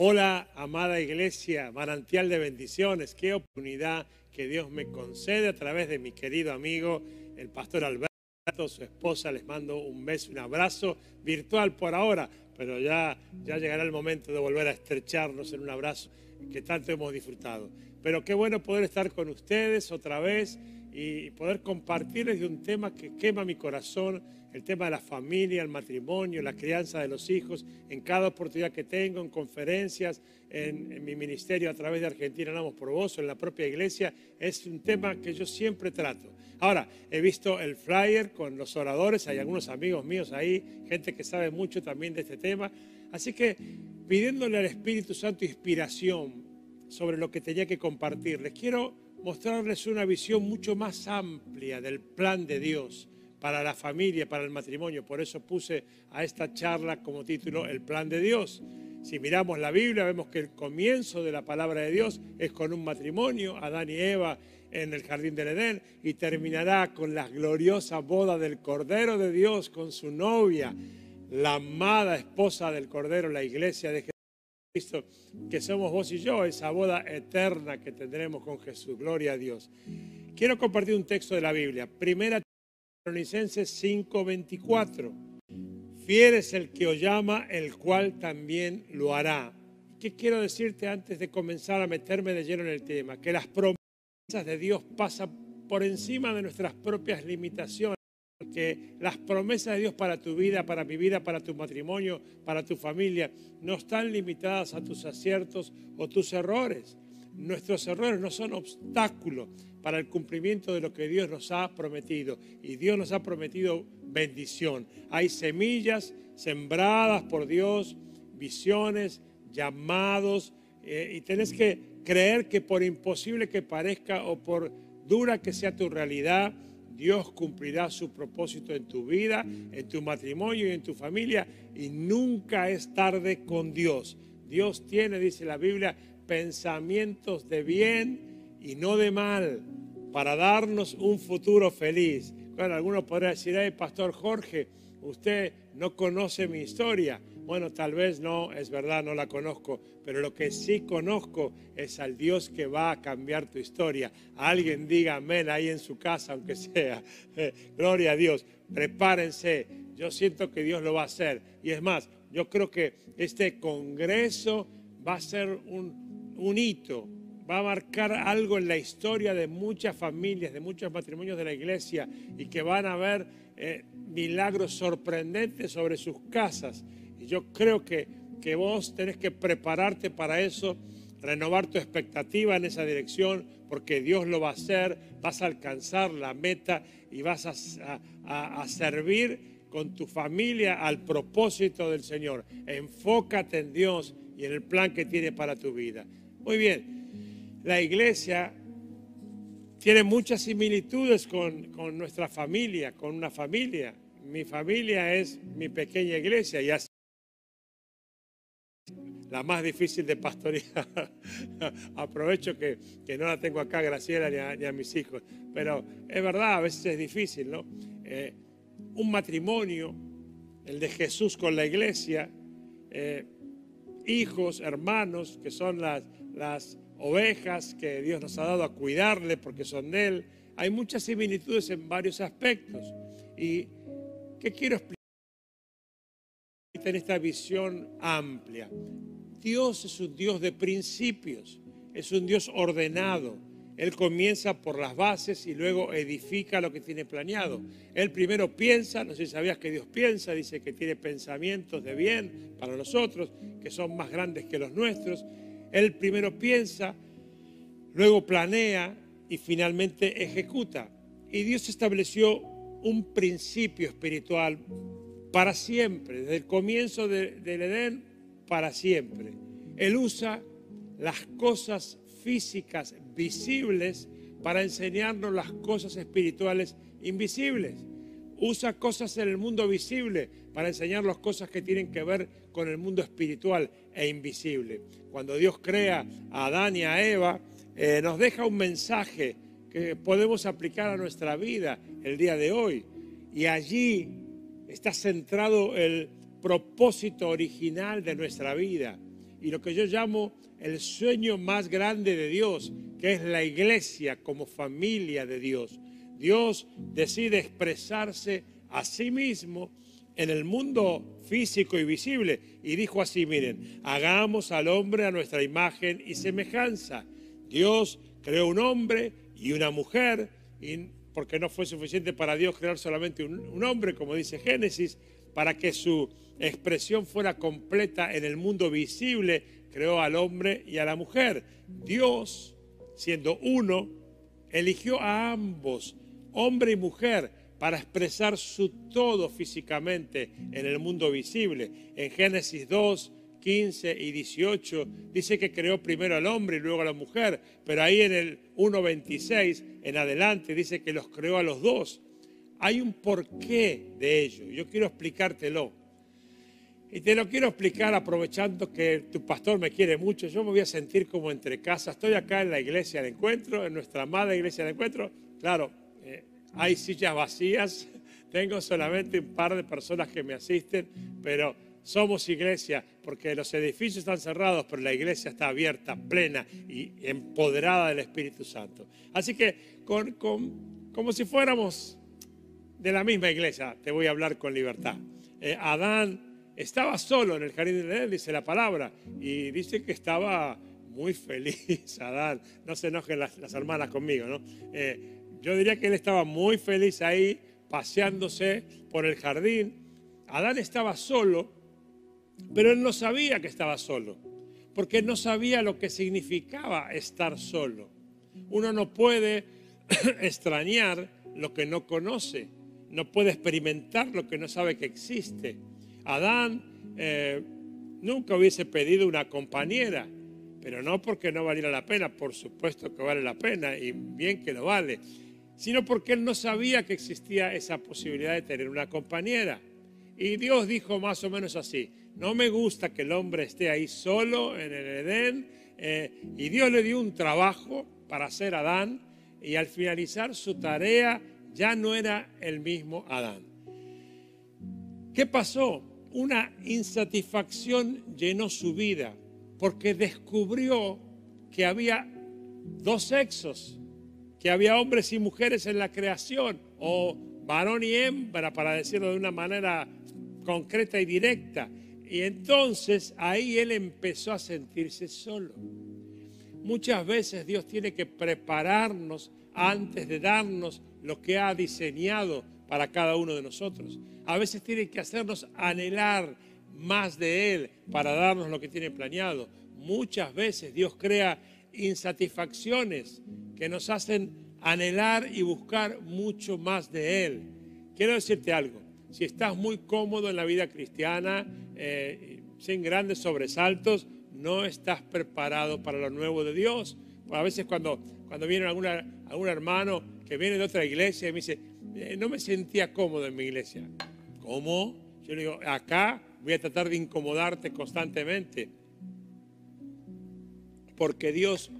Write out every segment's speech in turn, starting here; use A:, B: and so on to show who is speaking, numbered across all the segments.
A: Hola, amada iglesia, manantial de bendiciones. Qué oportunidad que Dios me concede a través de mi querido amigo, el pastor Alberto, su esposa. Les mando un beso, un abrazo virtual por ahora, pero ya, ya llegará el momento de volver a estrecharnos en un abrazo que tanto hemos disfrutado. Pero qué bueno poder estar con ustedes otra vez y poder compartirles de un tema que quema mi corazón el tema de la familia, el matrimonio, la crianza de los hijos, en cada oportunidad que tengo, en conferencias, en, mi ministerio a través de Argentina Hablamos por Vos, en la propia iglesia, es un tema que yo siempre trato. Ahora, he visto el flyer con los oradores, hay algunos amigos míos ahí, gente que sabe mucho también de este tema, así que pidiéndole al Espíritu Santo inspiración sobre lo que tenía que compartirles, quiero mostrarles una visión mucho más amplia del plan de Dios para la familia, para el matrimonio. Por eso puse a esta charla como título El plan de Dios. Si miramos la Biblia, vemos que el comienzo de la palabra de Dios es con un matrimonio, Adán y Eva en el jardín del Edén, y terminará con la gloriosa boda del Cordero de Dios con su novia, la amada esposa del Cordero, la iglesia de Jesucristo, que somos vos y yo, esa boda eterna que tendremos con Jesús. Gloria a Dios. Quiero compartir un texto de la Biblia. Primera Tesalonicenses 5:24. Fiel el que os llama, el cual también lo hará. ¿Qué quiero decirte antes de comenzar a meterme de lleno en el tema? Que las promesas de Dios pasan por encima de nuestras propias limitaciones. Que las promesas de Dios para tu vida, para mi vida, para tu matrimonio, para tu familia, no están limitadas a tus aciertos o tus errores. Nuestros errores no son obstáculos para el cumplimiento de lo que Dios nos ha prometido. Y Dios nos ha prometido bendición. Hay semillas sembradas por Dios, visiones, llamados, eh, y tenés que creer que por imposible que parezca o por dura que sea tu realidad, Dios cumplirá su propósito en tu vida, en tu matrimonio y en tu familia, y nunca es tarde con Dios. Dios tiene, dice la Biblia, pensamientos de bien y no de mal, para darnos un futuro feliz. Bueno, algunos podrían decir, hey, Pastor Jorge, usted no conoce mi historia. Bueno, tal vez no, es verdad, no la conozco, pero lo que sí conozco es al Dios que va a cambiar tu historia. alguien diga amén ahí en su casa, aunque sea. gloria a Dios. Prepárense. Yo siento que Dios lo va a hacer. Y es más, yo creo que este congreso va a ser un, un hito, va a marcar algo en la historia de muchas familias, de muchos matrimonios de la iglesia y que van a ver eh, milagros sorprendentes sobre sus casas. Y yo creo que, que vos tenés que prepararte para eso, renovar tu expectativa en esa dirección, porque Dios lo va a hacer, vas a alcanzar la meta y vas a, a servir con tu familia al propósito del Señor. Enfócate en Dios y en el plan que tiene para tu vida. Muy bien, la iglesia tiene muchas similitudes con, nuestra familia, con una familia. Mi familia es mi pequeña iglesia y así la más difícil de pastorear. Aprovecho que, no la tengo acá, Graciela, ni a, mis hijos. Pero es verdad, a veces es difícil, ¿no? Eh, un matrimonio, el de Jesús con la iglesia, eh, hijos, hermanos, que son las, las ovejas que Dios nos ha dado a cuidarle porque son de Él. Hay muchas similitudes en varios aspectos. ¿Y qué quiero explicar en esta visión amplia? Dios es un Dios de principios, es un Dios ordenado. Él comienza por las bases y luego edifica lo que tiene planeado. Él primero piensa, no sé si sabías que Dios piensa, dice que tiene pensamientos de bien para nosotros, que son más grandes que los nuestros. Él primero piensa, luego planea y finalmente ejecuta. Y Dios estableció un principio espiritual para siempre, desde el comienzo del Edén para siempre. Él usa las cosas físicas visibles para enseñarnos las cosas espirituales invisibles. Usa cosas en el mundo visible para enseñar las cosas que tienen que ver con el mundo espiritual e invisible. Cuando Dios crea a Adán y a Eva, eh, nos deja un mensaje que podemos aplicar a nuestra vida el día de hoy. Y allí está centrado el propósito original de nuestra vida. y lo que yo llamo el sueño más grande de Dios, que es la iglesia como familia de Dios. Dios decide expresarse a sí mismo en el mundo físico y visible y dijo así, miren, hagamos al hombre a nuestra imagen y semejanza. Dios creó un hombre y una mujer, y porque no fue suficiente para Dios crear solamente un, un hombre, como dice Génesis, para que su expresión fuera completa en el mundo visible, creó al hombre y a la mujer. Dios, siendo uno, eligió a ambos, hombre y mujer, para expresar su todo físicamente en el mundo visible. En Génesis 2, 15 y 18 dice que creó primero al hombre y luego a la mujer, pero ahí en el 1.26 en adelante dice que los creó a los dos. Hay un porqué de ello, yo quiero explicártelo. Y te lo quiero explicar aprovechando que tu pastor me quiere mucho. Yo me voy a sentir como entre casa. Estoy acá en la iglesia del encuentro, en nuestra amada iglesia del encuentro. Claro, eh, hay sillas vacías. Tengo solamente un par de personas que me asisten, pero somos iglesia porque los edificios están cerrados, pero la iglesia está abierta, plena y empoderada del Espíritu Santo. Así que como si fuéramos de la misma iglesia, te voy a hablar con libertad. Eh, Adán estaba solo en el jardín de Edén, dice la palabra, y dice que estaba muy feliz, Adán. No se enojen las, hermanas conmigo, ¿no? Eh, yo diría que él estaba muy feliz ahí, paseándose por el jardín. Adán estaba solo, pero él no sabía que estaba solo, porque no sabía lo que significaba estar solo. Uno no puede extrañar lo que no conoce, no puede experimentar lo que no sabe que existe. Adán eh, nunca hubiese pedido una compañera, pero no porque no valiera la pena, por supuesto que vale la pena y bien que lo vale, sino porque él no sabía que existía esa posibilidad de tener una compañera. Y Dios dijo más o menos así, no me gusta que el hombre esté ahí solo en el Edén, eh, y Dios le dio un trabajo para hacer Adán, y al finalizar su tarea ya no era el mismo Adán. ¿Qué pasó? una insatisfacción llenó su vida porque descubrió que había dos sexos, que había hombres y mujeres en la creación, o varón y hembra, para decirlo de una manera concreta y directa. Y entonces ahí él empezó a sentirse solo. Muchas veces Dios tiene que prepararnos antes de darnos lo que ha diseñado para cada uno de nosotros. A veces tiene que hacernos anhelar más de Él para darnos lo que tiene planeado. Muchas veces Dios crea insatisfacciones que nos hacen anhelar y buscar mucho más de Él. Quiero decirte algo, si estás muy cómodo en la vida cristiana, eh, sin grandes sobresaltos, no estás preparado para lo nuevo de Dios. A veces cuando, cuando viene alguna, algún hermano que viene de otra iglesia y me dice, eh, no me sentía cómodo en mi iglesia. ¿Cómo? Yo le digo, acá voy a tratar de incomodarte constantemente. Porque Dios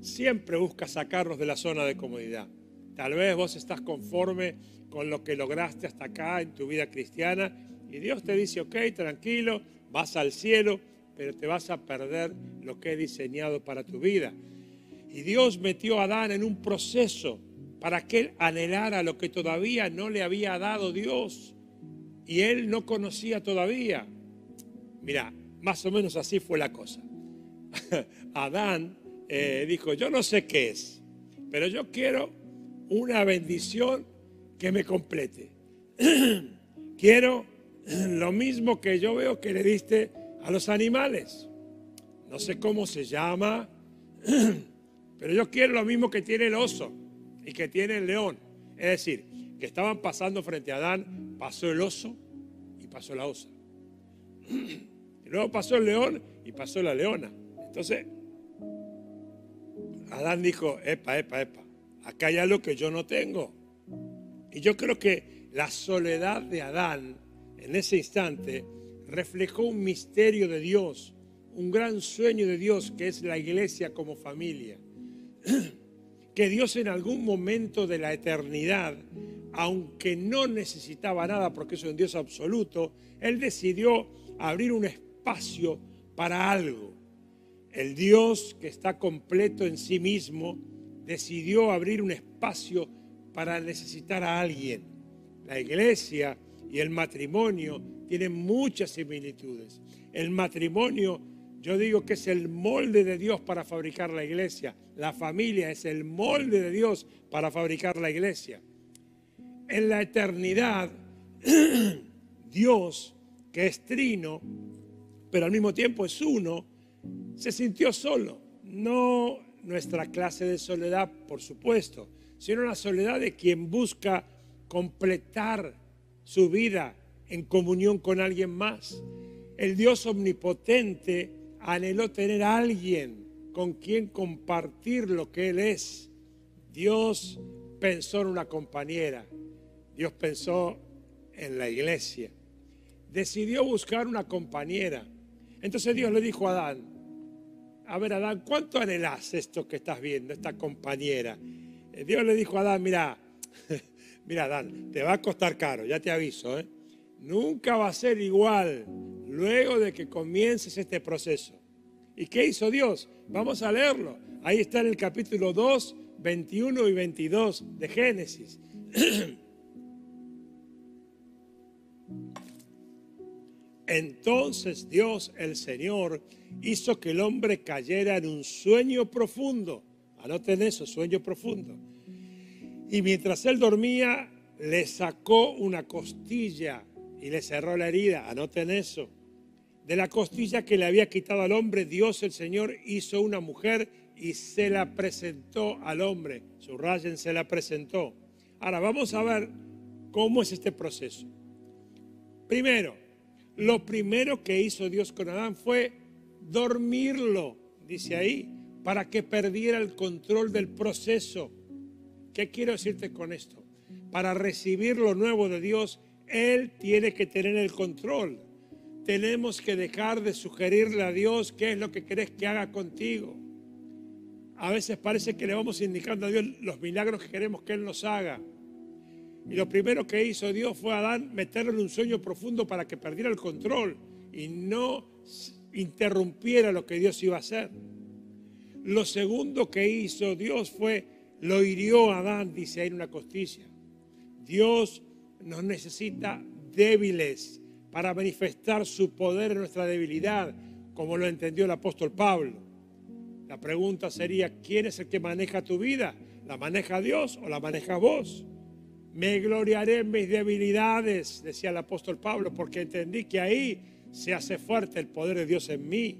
A: siempre busca sacarnos de la zona de comodidad. Tal vez vos estás conforme con lo que lograste hasta acá en tu vida cristiana y Dios te dice, ok, tranquilo, vas al cielo, pero te vas a perder lo que he diseñado para tu vida. Y Dios metió a Adán en un proceso para que él anhelara lo que todavía no le había dado Dios y él no conocía todavía. Mira, más o menos así fue la cosa. Adán eh, dijo, yo no sé qué es, pero yo quiero una bendición que me complete. quiero lo mismo que yo veo que le diste a los animales. No sé cómo se llama, pero yo quiero lo mismo que tiene el oso y que tiene el león. Es decir, que estaban pasando frente a Adán, pasó el oso y pasó la osa. Y luego pasó el león y pasó la leona. Entonces, Adán dijo, epa, epa, epa, acá hay algo que yo no tengo. Y yo creo que la soledad de Adán en ese instante reflejó un misterio de Dios, un gran sueño de Dios que es la iglesia como familia. que Dios en algún momento de la eternidad, aunque no necesitaba nada porque es un Dios absoluto, Él decidió abrir un espacio para algo. El Dios que está completo en sí mismo decidió abrir un espacio para necesitar a alguien. La iglesia y el matrimonio tienen muchas similitudes. El matrimonio, yo digo que es el molde de Dios para fabricar la iglesia. La familia es el molde de Dios para fabricar la iglesia. En la eternidad, Dios, que es trino, pero al mismo tiempo es uno, se sintió solo. No nuestra clase de soledad, por supuesto, sino la soledad de quien busca completar su vida en comunión con alguien más. El Dios omnipotente anheló tener a alguien con quien compartir lo que Él es. Dios pensó en una compañera, Dios pensó en la iglesia. Decidió buscar una compañera. Entonces Dios le dijo a Adán, a ver Adán, ¿cuánto anhelas esto que estás viendo, esta compañera? Eh, Dios le dijo a Adán, mira, mira Adán, te va a costar caro, ya te aviso, ¿eh? Nunca va a ser igual luego de que comiences este proceso. ¿Y qué hizo Dios? Vamos a leerlo. Ahí está en el capítulo 2, 21 y 22 de Génesis. Entonces Dios el Señor hizo que el hombre cayera en un sueño profundo. Anoten eso, sueño profundo. Y mientras él dormía, le sacó una costilla y le cerró la herida. Anoten eso. De la costilla que le había quitado al hombre, Dios el Señor hizo una mujer y se la presentó al hombre. Subrayen, se la presentó. Ahora vamos a ver cómo es este proceso. Primero, lo primero que hizo Dios con Adán fue dormirlo, dice ahí, para que perdiera el control del proceso. ¿Qué quiero decirte con esto? Para recibir lo nuevo de Dios, Él tiene que tener el control. Tenemos que dejar de sugerirle a Dios qué es lo que querés que haga contigo. A veces parece que le vamos indicando a Dios los milagros que queremos que Él nos haga. Y lo primero que hizo Dios fue a Adán meterlo en un sueño profundo para que perdiera el control y no interrumpiera lo que Dios iba a hacer. Lo segundo que hizo Dios fue, lo hirió a Adán, dice ahí en una costilla. Dios nos necesita débiles para manifestar su poder en nuestra debilidad, como lo entendió el apóstol Pablo. La pregunta sería, ¿quién es el que maneja tu vida? ¿La maneja Dios o la maneja vos? Me gloriaré en mis debilidades, decía el apóstol Pablo, porque entendí que ahí se hace fuerte el poder de Dios en mí.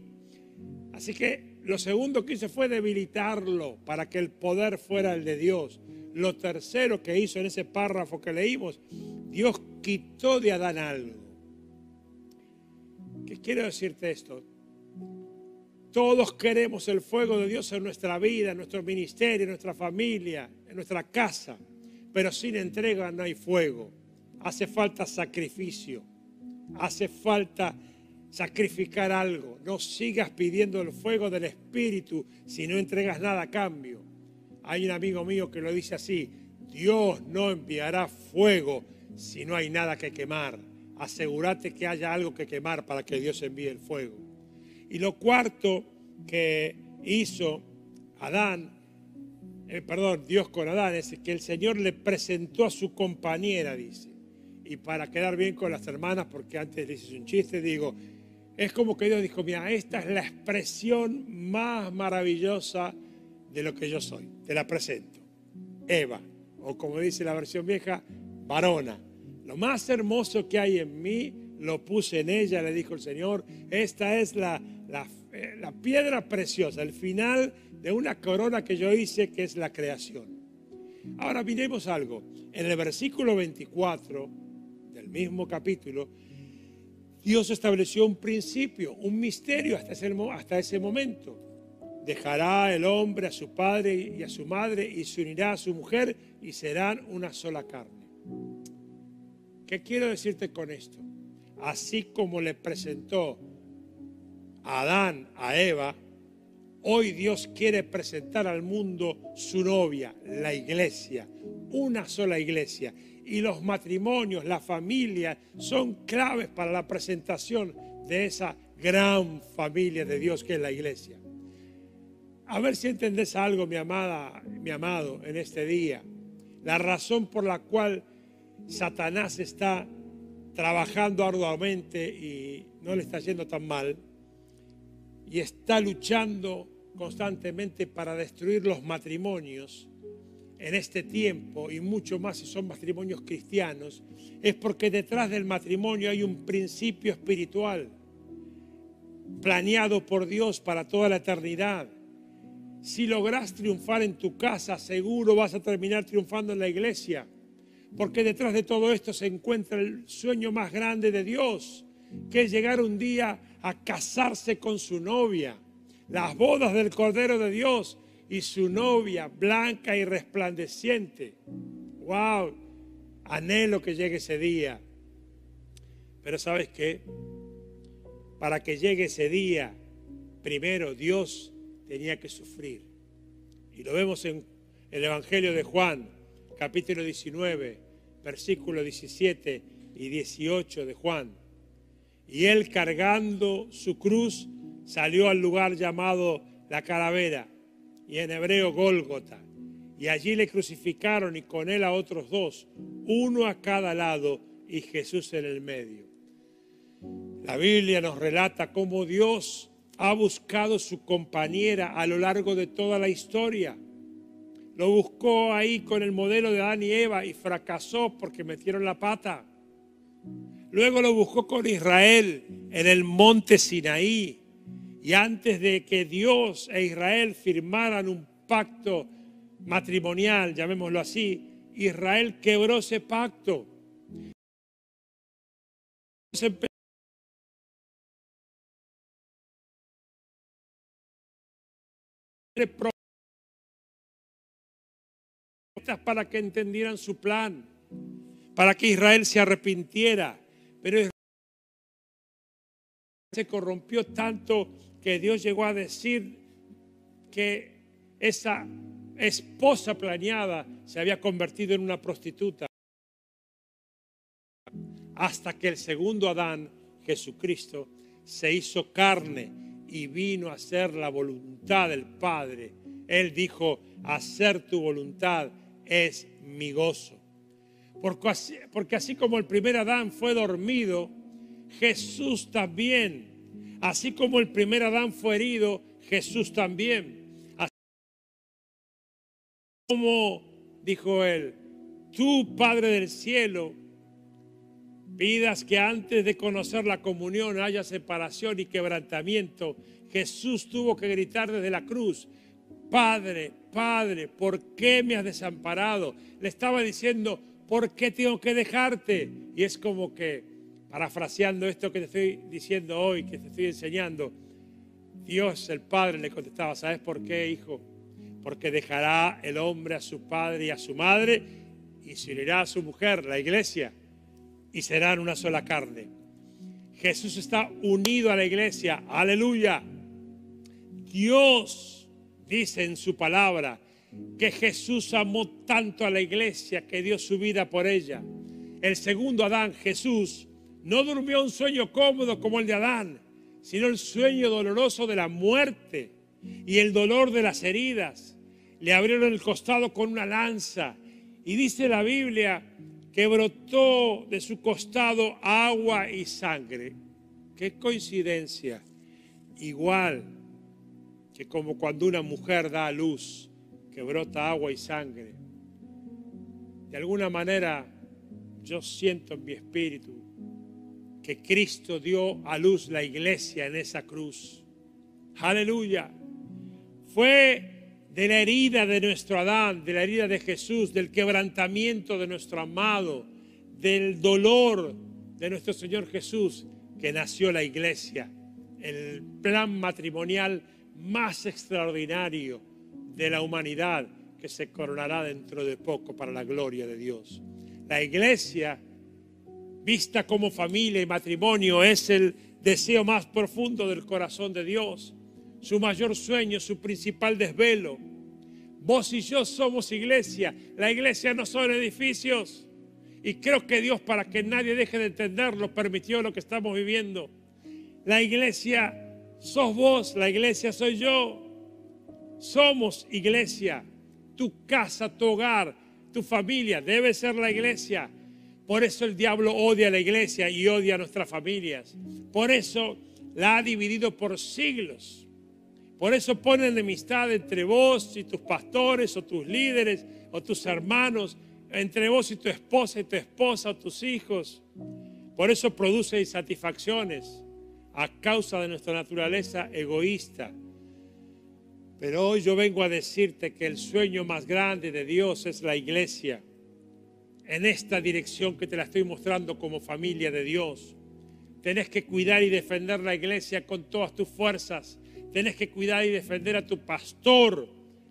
A: Así que lo segundo que hice fue debilitarlo para que el poder fuera el de Dios. Lo tercero que hizo en ese párrafo que leímos, Dios quitó de Adán algo. ¿Qué quiero decirte esto? Todos queremos el fuego de Dios en nuestra vida, en nuestro ministerio, en nuestra familia, en nuestra casa pero sin entrega no hay fuego. Hace falta sacrificio. Hace falta sacrificar algo. No sigas pidiendo el fuego del Espíritu si no entregas nada a cambio. Hay un amigo mío que lo dice así, Dios no enviará fuego si no hay nada que quemar. Asegúrate que haya algo que quemar para que Dios envíe el fuego. Y lo cuarto que hizo Adán eh, perdón, Dios con Adán, es que el Señor le presentó a su compañera, dice. Y para quedar bien con las hermanas, porque antes dices un chiste, digo, es como que Dios dijo, mira, esta es la expresión más maravillosa de lo que yo soy. Te la presento. Eva, o como dice la versión vieja, varona. Lo más hermoso que hay en mí, lo puse en ella, le dijo el Señor. Esta es la, la, eh, la piedra preciosa, el final de una corona que yo hice, que es la creación. Ahora miremos algo. En el versículo 24 del mismo capítulo, Dios estableció un principio, un misterio hasta ese, hasta ese momento. Dejará el hombre a su padre y a su madre y se unirá a su mujer y serán una sola carne. ¿Qué quiero decirte con esto? Así como le presentó a Adán a Eva, Hoy Dios quiere presentar al mundo su novia, la iglesia, una sola iglesia. Y los matrimonios, la familia, son claves para la presentación de esa gran familia de Dios que es la iglesia. A ver si entendés algo, mi amada, mi amado, en este día. La razón por la cual Satanás está trabajando arduamente y no le está yendo tan mal y está luchando constantemente para destruir los matrimonios en este tiempo y mucho más si son matrimonios cristianos, es porque detrás del matrimonio hay un principio espiritual planeado por Dios para toda la eternidad. Si logras triunfar en tu casa, seguro vas a terminar triunfando en la iglesia, porque detrás de todo esto se encuentra el sueño más grande de Dios, que es llegar un día a casarse con su novia, las bodas del Cordero de Dios y su novia blanca y resplandeciente. ¡Wow! Anhelo que llegue ese día. Pero ¿sabes qué? Para que llegue ese día, primero Dios tenía que sufrir. Y lo vemos en el Evangelio de Juan, capítulo 19, versículo 17 y 18 de Juan. Y él cargando su cruz salió al lugar llamado la calavera y en hebreo Gólgota. Y allí le crucificaron y con él a otros dos, uno a cada lado y Jesús en el medio. La Biblia nos relata cómo Dios ha buscado su compañera a lo largo de toda la historia. Lo buscó ahí con el modelo de Adán y Eva y fracasó porque metieron la pata. Luego lo buscó con Israel en el monte Sinaí y antes de que Dios e Israel firmaran un pacto matrimonial, llamémoslo así, Israel quebró ese pacto. para que entendieran su plan, para que Israel se arrepintiera. Pero se corrompió tanto que Dios llegó a decir que esa esposa planeada se había convertido en una prostituta. Hasta que el segundo Adán, Jesucristo, se hizo carne y vino a hacer la voluntad del Padre. Él dijo, hacer tu voluntad es mi gozo. Porque así, porque así como el primer Adán fue dormido, Jesús también Así como el primer Adán fue herido, Jesús también. Así como dijo él, tú, Padre del cielo, pidas que antes de conocer la comunión haya separación y quebrantamiento. Jesús tuvo que gritar desde la cruz, Padre, Padre, ¿por qué me has desamparado? Le estaba diciendo, ¿por qué tengo que dejarte? Y es como que parafraseando esto que te estoy diciendo hoy, que te estoy enseñando, Dios el Padre le contestaba, ¿sabes por qué, hijo? Porque dejará el hombre a su padre y a su madre y se unirá a su mujer, la iglesia, y serán una sola carne. Jesús está unido a la iglesia, aleluya. Dios dice en su palabra que Jesús amó tanto a la iglesia que dio su vida por ella. El segundo Adán, Jesús, no durmió un sueño cómodo como el de Adán, sino el sueño doloroso de la muerte y el dolor de las heridas. Le abrieron el costado con una lanza y dice la Biblia que brotó de su costado agua y sangre. Qué coincidencia. Igual que como cuando una mujer da a luz, que brota agua y sangre. De alguna manera yo siento en mi espíritu que Cristo dio a luz la iglesia en esa cruz. Aleluya. Fue de la herida de nuestro Adán, de la herida de Jesús, del quebrantamiento de nuestro amado, del dolor de nuestro Señor Jesús, que nació la iglesia, el plan matrimonial más extraordinario de la humanidad que se coronará dentro de poco para la gloria de Dios. La iglesia vista como familia y matrimonio, es el deseo más profundo del corazón de Dios, su mayor sueño, su principal desvelo. Vos y yo somos iglesia, la iglesia no son edificios. Y creo que Dios, para que nadie deje de entenderlo, permitió lo que estamos viviendo. La iglesia sos vos, la iglesia soy yo. Somos iglesia. Tu casa, tu hogar, tu familia debe ser la iglesia. Por eso el diablo odia a la iglesia y odia a nuestras familias. Por eso la ha dividido por siglos. Por eso pone enemistad entre vos y tus pastores o tus líderes o tus hermanos, entre vos y tu esposa y tu esposa o tus hijos. Por eso produce insatisfacciones a causa de nuestra naturaleza egoísta. Pero hoy yo vengo a decirte que el sueño más grande de Dios es la iglesia. En esta dirección que te la estoy mostrando como familia de Dios. Tenés que cuidar y defender la iglesia con todas tus fuerzas. Tenés que cuidar y defender a tu pastor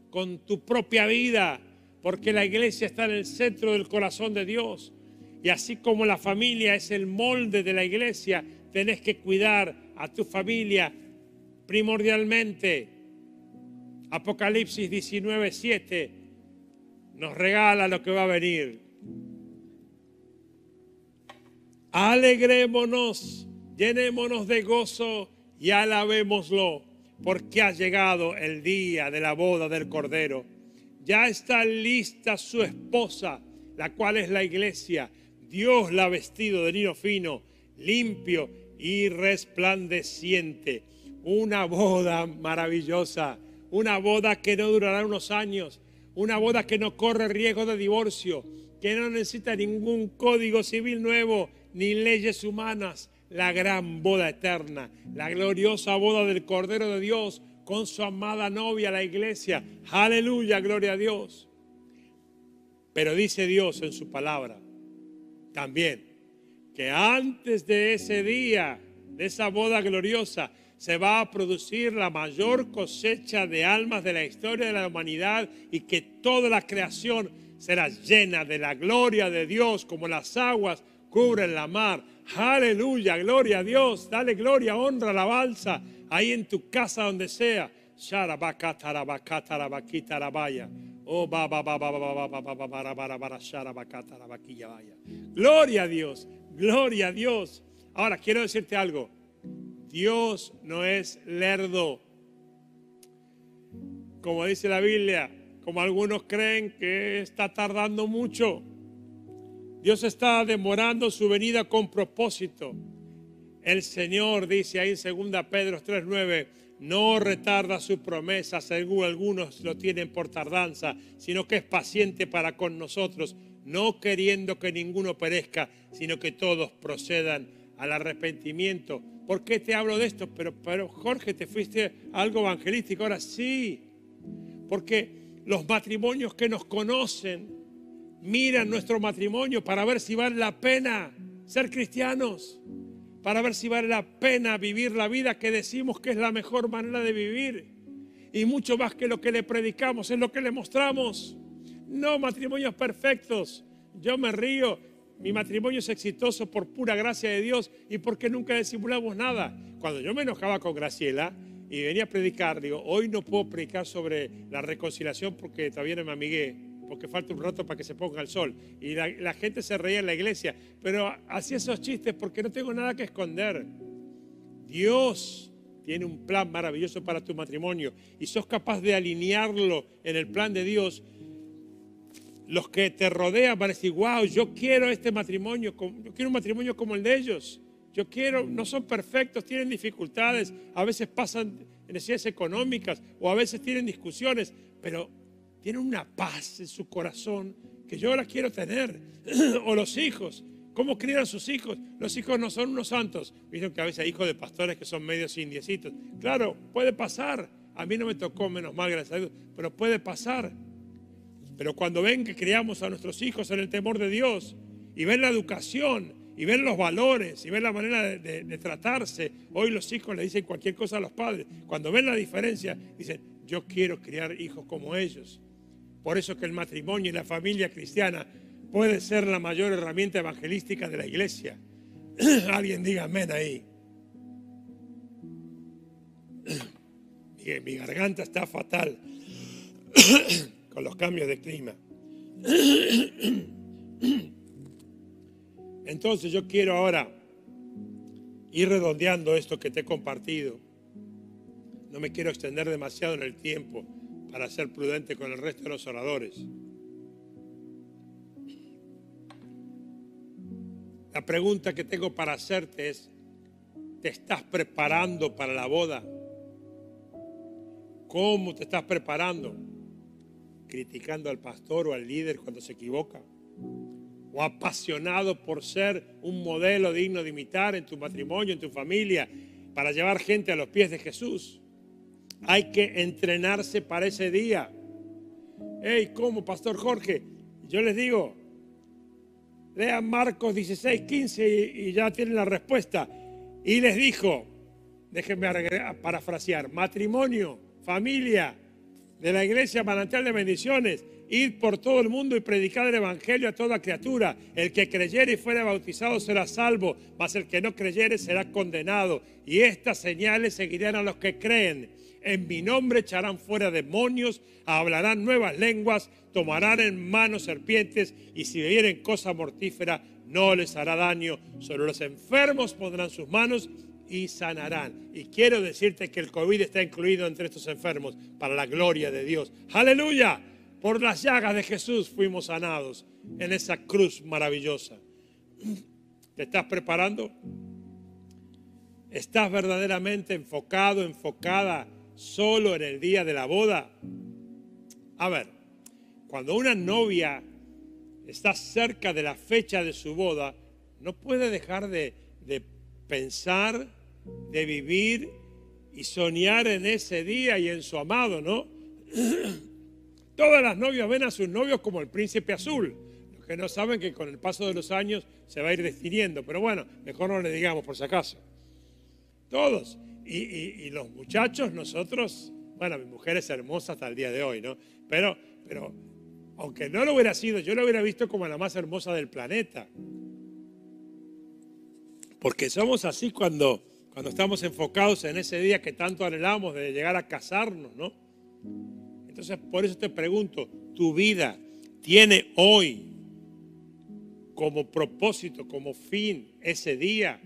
A: con tu propia vida, porque la iglesia está en el centro del corazón de Dios. Y así como la familia es el molde de la iglesia, tenés que cuidar a tu familia primordialmente. Apocalipsis 19, 7 nos regala lo que va a venir. Alegrémonos, llenémonos de gozo y alabémoslo, porque ha llegado el día de la boda del Cordero. Ya está lista su esposa, la cual es la iglesia Dios la ha vestido de lino fino, limpio y resplandeciente. Una boda maravillosa, una boda que no durará unos años, una boda que no corre riesgo de divorcio, que no necesita ningún código civil nuevo ni leyes humanas. La gran boda eterna, la gloriosa boda del Cordero de Dios con su amada novia, la iglesia. Aleluya, gloria a Dios. Pero dice Dios en su palabra, también que antes de ese día, de esa boda gloriosa, se va a producir la mayor cosecha de almas de la historia de la humanidad y que toda la creación será llena de la gloria de Dios como las aguas cubren la mar. Aleluya, gloria a Dios, dale gloria, honra, alabanza, ahí en tu casa donde sea. Oh, Gloria a Dios, gloria a Dios. Ahora quiero decirte algo. Dios no es lerdo. Como dice la Biblia, como algunos creen que está tardando mucho. Dios está demorando su venida con propósito. El Señor dice ahí en 2 Pedro 3:9, no retarda su promesa, según algunos lo tienen por tardanza, sino que es paciente para con nosotros, no queriendo que ninguno perezca, sino que todos procedan al arrepentimiento. ¿Por qué te hablo de esto? Pero, pero Jorge, te fuiste algo evangelístico. Ahora sí, porque los matrimonios que nos conocen miran nuestro matrimonio para ver si vale la pena ser cristianos para ver si vale la pena vivir la vida que decimos que es la mejor manera de vivir. Y mucho más que lo que le predicamos, es lo que le mostramos. No matrimonios perfectos. Yo me río. Mi matrimonio es exitoso por pura gracia de Dios y porque nunca disimulamos nada. Cuando yo me enojaba con Graciela y venía a predicar, digo, hoy no puedo predicar sobre la reconciliación porque todavía no me amigué porque falta un rato para que se ponga el sol. Y la, gente se reía en la iglesia, pero hacía esos chistes porque no tengo nada que esconder. Dios tiene un plan maravilloso para tu matrimonio y sos capaz de alinearlo en el plan de Dios. Los que te rodean van a decir, wow, yo quiero este matrimonio, yo quiero un matrimonio como el de ellos. Yo quiero, no son perfectos, tienen dificultades, a veces pasan necesidades económicas o a veces tienen discusiones, pero tienen una paz en su corazón que yo la quiero tener. o los hijos, ¿cómo crían a sus hijos? Los hijos no son unos santos. Vieron que a veces hay hijos de pastores que son medios indiecitos. Claro, puede pasar. A mí no me tocó, menos mal, gracias a Dios, pero puede pasar. Pero cuando ven que criamos a nuestros hijos en el temor de Dios y ven la educación y ven los valores y ven la manera de, de tratarse, hoy los hijos le dicen cualquier cosa a los padres. Cuando ven la diferencia, dicen, yo quiero criar hijos como ellos. Por eso que el matrimonio y la familia cristiana puede ser la mayor herramienta evangelística de la iglesia. Alguien diga amén ahí. Mi, garganta está fatal con los cambios de clima. Entonces yo quiero ahora ir redondeando esto que te he compartido. No me quiero extender demasiado en el tiempo para ser prudente con el resto de los oradores. La pregunta que tengo para hacerte es, ¿te estás preparando para la boda? ¿Cómo te estás preparando? ¿Criticando al pastor o al líder cuando se equivoca? ¿O apasionado por ser un modelo digno de imitar en tu matrimonio, en tu familia, para llevar gente a los pies de Jesús? Hay que entrenarse para ese día. Hey, ¿cómo, Pastor Jorge? Yo les digo, Lean Marcos 16, 15 y, ya tienen la respuesta. Y les dijo, déjenme parafrasear, matrimonio, familia de la iglesia manantial de bendiciones, ir por todo el mundo y predicar el evangelio a toda criatura. El que creyere y fuera bautizado será salvo, mas el que no creyere será condenado. Y estas señales seguirán a los que creen en mi nombre echarán fuera demonios, hablarán nuevas lenguas, tomarán en manos serpientes y si bebieren cosa mortífera no les hará daño. Sobre los enfermos pondrán sus manos y sanarán. Y quiero decirte que el COVID está incluido entre estos enfermos para la gloria de Dios. Aleluya. Por las llagas de Jesús fuimos sanados en esa cruz maravillosa. ¿Te estás preparando? ¿Estás verdaderamente enfocado, enfocada solo en el día de la boda. A ver, cuando una novia está cerca de la fecha de su boda, no puede dejar de, pensar, de vivir y soñar en ese día y en su amado, ¿no? Todas las novias ven a sus novios como el príncipe azul. Los que no saben que con el paso de los años se va a ir destiniendo, pero bueno, mejor no le digamos por si acaso. Todos. Y, los muchachos, nosotros, bueno, mi mujer es hermosa hasta el día de hoy, ¿no? Pero, pero, aunque no lo hubiera sido, yo lo hubiera visto como la más hermosa del planeta. Porque somos así cuando, cuando estamos enfocados en ese día que tanto anhelamos de llegar a casarnos, ¿no? Entonces, por eso te pregunto, ¿tu vida tiene hoy como propósito, como fin ese día?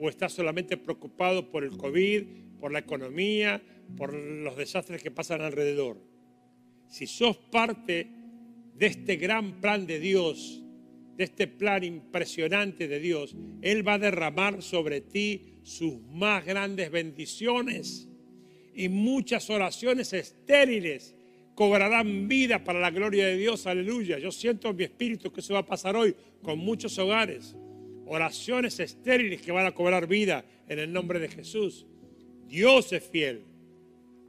A: O estás solamente preocupado por el COVID, por la economía, por los desastres que pasan alrededor. Si sos parte de este gran plan de Dios, de este plan impresionante de Dios, Él va a derramar sobre ti sus más grandes bendiciones y muchas oraciones estériles cobrarán vida para la gloria de Dios, aleluya. Yo siento en mi espíritu que eso va a pasar hoy con muchos hogares oraciones estériles que van a cobrar vida en el nombre de Jesús. Dios es fiel.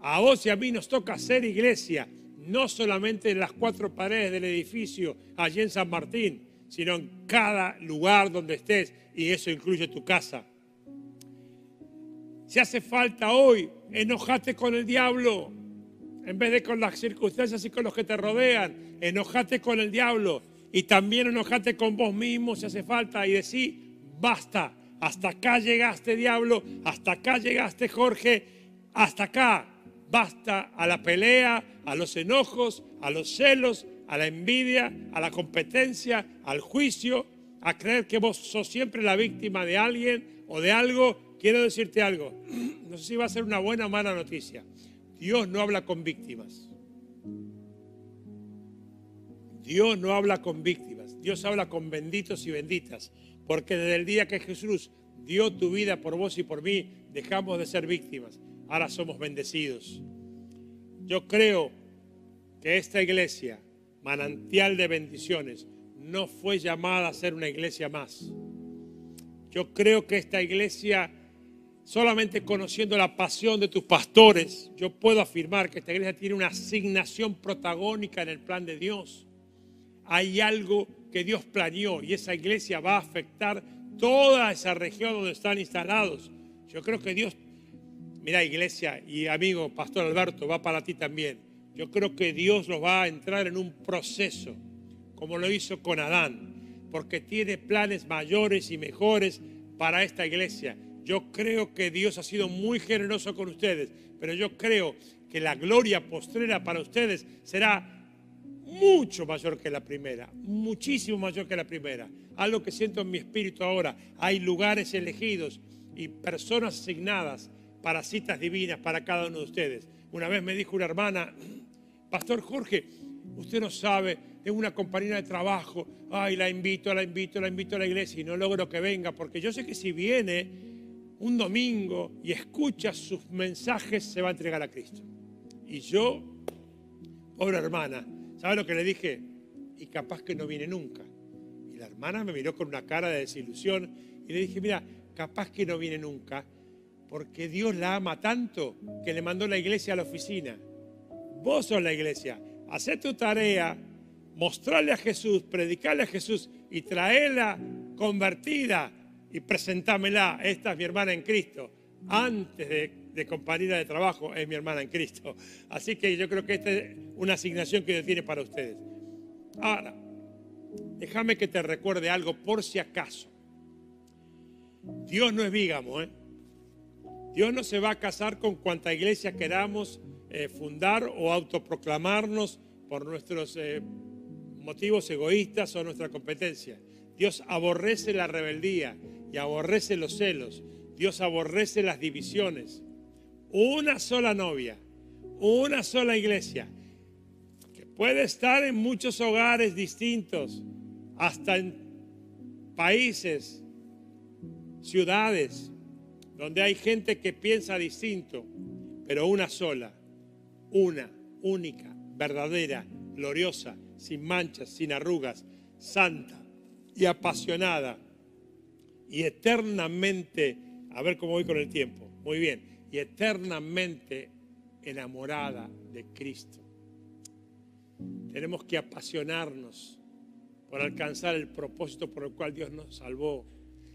A: A vos y a mí nos toca ser iglesia, no solamente en las cuatro paredes del edificio allí en San Martín, sino en cada lugar donde estés, y eso incluye tu casa. Si hace falta hoy, enojate con el diablo, en vez de con las circunstancias y con los que te rodean, enojate con el diablo y también enojate con vos mismo si hace falta y decir, basta, hasta acá llegaste diablo, hasta acá llegaste Jorge, hasta acá, basta a la pelea, a los enojos, a los celos, a la envidia, a la competencia, al juicio, a creer que vos sos siempre la víctima de alguien o de algo. Quiero decirte algo, no sé si va a ser una buena o mala noticia. Dios no habla con víctimas. Dios no habla con víctimas, Dios habla con benditos y benditas, porque desde el día que Jesús dio tu vida por vos y por mí, dejamos de ser víctimas, ahora somos bendecidos. Yo creo que esta iglesia, manantial de bendiciones, no fue llamada a ser una iglesia más. Yo creo que esta iglesia, solamente conociendo la pasión de tus pastores, yo puedo afirmar que esta iglesia tiene una asignación protagónica en el plan de Dios hay algo que Dios planeó y esa iglesia va a afectar toda esa región donde están instalados. Yo creo que Dios, mira iglesia y amigo Pastor Alberto, va para ti también. Yo creo que Dios los va a entrar en un proceso, como lo hizo con Adán, porque tiene planes mayores y mejores para esta iglesia. Yo creo que Dios ha sido muy generoso con ustedes, pero yo creo que la gloria postrera para ustedes será mucho mayor que la primera, muchísimo mayor que la primera. Algo que siento en mi espíritu ahora, hay lugares elegidos y personas asignadas para citas divinas para cada uno de ustedes. Una vez me dijo una hermana, Pastor Jorge, usted no sabe, tengo una compañera de trabajo, ay, la invito, la invito, la invito a la iglesia y no logro que venga, porque yo sé que si viene un domingo y escucha sus mensajes, se va a entregar a Cristo. Y yo, pobre hermana, ¿sabe lo que le dije? Y capaz que no viene nunca. Y la hermana me miró con una cara de desilusión y le dije, mira, capaz que no viene nunca, porque Dios la ama tanto que le mandó la iglesia a la oficina. Vos sos la iglesia. Hacé tu tarea, mostrarle a Jesús, predicarle a Jesús y traerla convertida y presentámela. Esta es mi hermana en Cristo. Antes de, de, compañera de trabajo es mi hermana en Cristo. Así que yo creo que esta es una asignación que Dios tiene para ustedes. Ahora, déjame que te recuerde algo por si acaso. Dios no es vígamo, ¿eh? Dios no se va a casar con cuanta iglesia queramos eh, fundar o autoproclamarnos por nuestros eh, motivos egoístas o nuestra competencia. Dios aborrece la rebeldía y aborrece los celos. Dios aborrece las divisiones. Una sola novia, una sola iglesia, que puede estar en muchos hogares distintos, hasta en países ciudades donde hay gente que piensa distinto, pero una sola, una, única, verdadera, gloriosa, sin manchas, sin arrugas, santa y apasionada y eternamente, a ver cómo voy con el tiempo, muy bien, y eternamente enamorada de Cristo. Tenemos que apasionarnos por alcanzar el propósito por el cual Dios nos salvó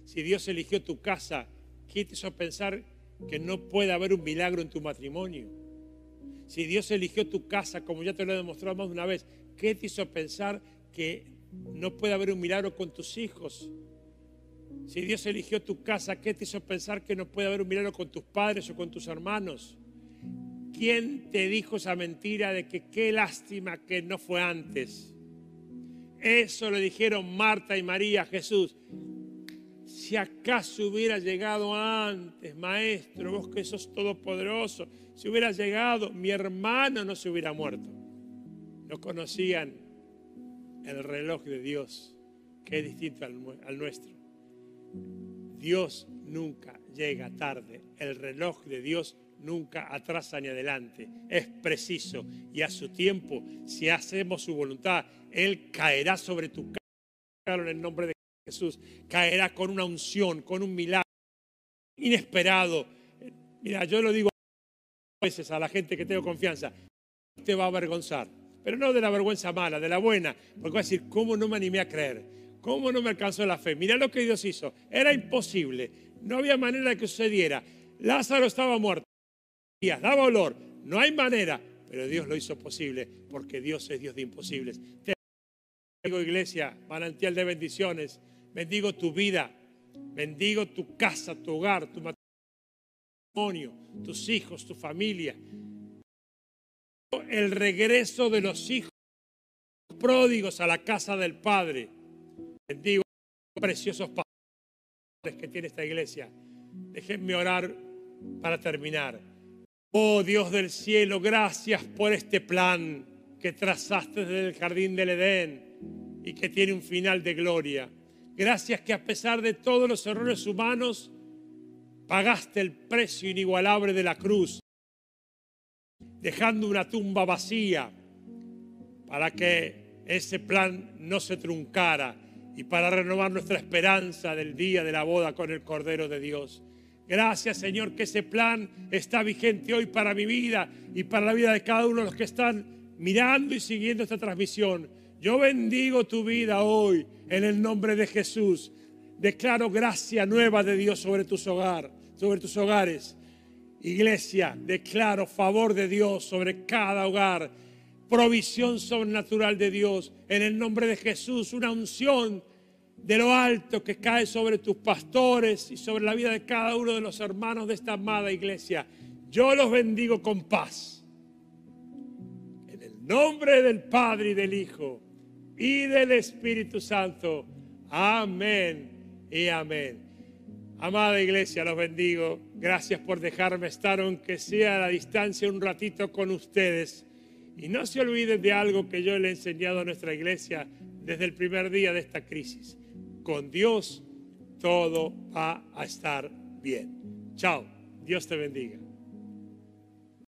A: si Dios eligió tu casa, ¿qué te hizo pensar que no puede haber un milagro en tu matrimonio? Si Dios eligió tu casa, como ya te lo he demostrado más de una vez, ¿qué te hizo pensar que no puede haber un milagro con tus hijos? Si Dios eligió tu casa, ¿qué te hizo pensar que no puede haber un milagro con tus padres o con tus hermanos? ¿Quién te dijo esa mentira de que qué lástima que no fue antes? Eso le dijeron Marta y María a Jesús si acaso hubiera llegado antes, maestro, vos que sos todopoderoso, si hubiera llegado, mi hermano no se hubiera muerto. No conocían el reloj de Dios, que es distinto al, nuestro. Dios nunca llega tarde, el reloj de Dios nunca atrasa ni adelante, es preciso y a su tiempo, si hacemos su voluntad, Él caerá sobre tu cara en el nombre de Jesús caerá con una unción, con un milagro inesperado. Mira, yo lo digo a veces a la gente que tengo confianza, te va a avergonzar, pero no de la vergüenza mala, de la buena, porque va a decir, ¿cómo no me animé a creer? ¿Cómo no me alcanzó la fe? Mira lo que Dios hizo. Era imposible, no había manera de que sucediera. Lázaro estaba muerto, daba olor, no hay manera, pero Dios lo hizo posible, porque Dios es Dios de imposibles. Te digo, iglesia, manantial de bendiciones bendigo tu vida, bendigo tu casa, tu hogar, tu matrimonio, tus hijos, tu familia. El regreso de los hijos pródigos a la casa del Padre. Bendigo preciosos padres que tiene esta iglesia. Déjenme orar para terminar. Oh Dios del cielo, gracias por este plan que trazaste desde el jardín del Edén y que tiene un final de gloria. Gracias que a pesar de todos los errores humanos, pagaste el precio inigualable de la cruz, dejando una tumba vacía para que ese plan no se truncara y para renovar nuestra esperanza del día de la boda con el Cordero de Dios. Gracias Señor que ese plan está vigente hoy para mi vida y para la vida de cada uno de los que están mirando y siguiendo esta transmisión. Yo bendigo tu vida hoy en el nombre de Jesús. Declaro gracia nueva de Dios sobre tus hogares, sobre tus hogares. Iglesia, declaro favor de Dios sobre cada hogar, provisión sobrenatural de Dios en el nombre de Jesús, una unción de lo alto que cae sobre tus pastores y sobre la vida de cada uno de los hermanos de esta amada iglesia. Yo los bendigo con paz. En el nombre del Padre y del Hijo y del Espíritu Santo. Amén y amén. Amada iglesia, los bendigo. Gracias por dejarme estar, aunque sea a la distancia, un ratito con ustedes. Y no se olviden de algo que yo le he enseñado a nuestra iglesia desde el primer día de esta crisis. Con Dios todo va a estar bien. Chao. Dios te bendiga.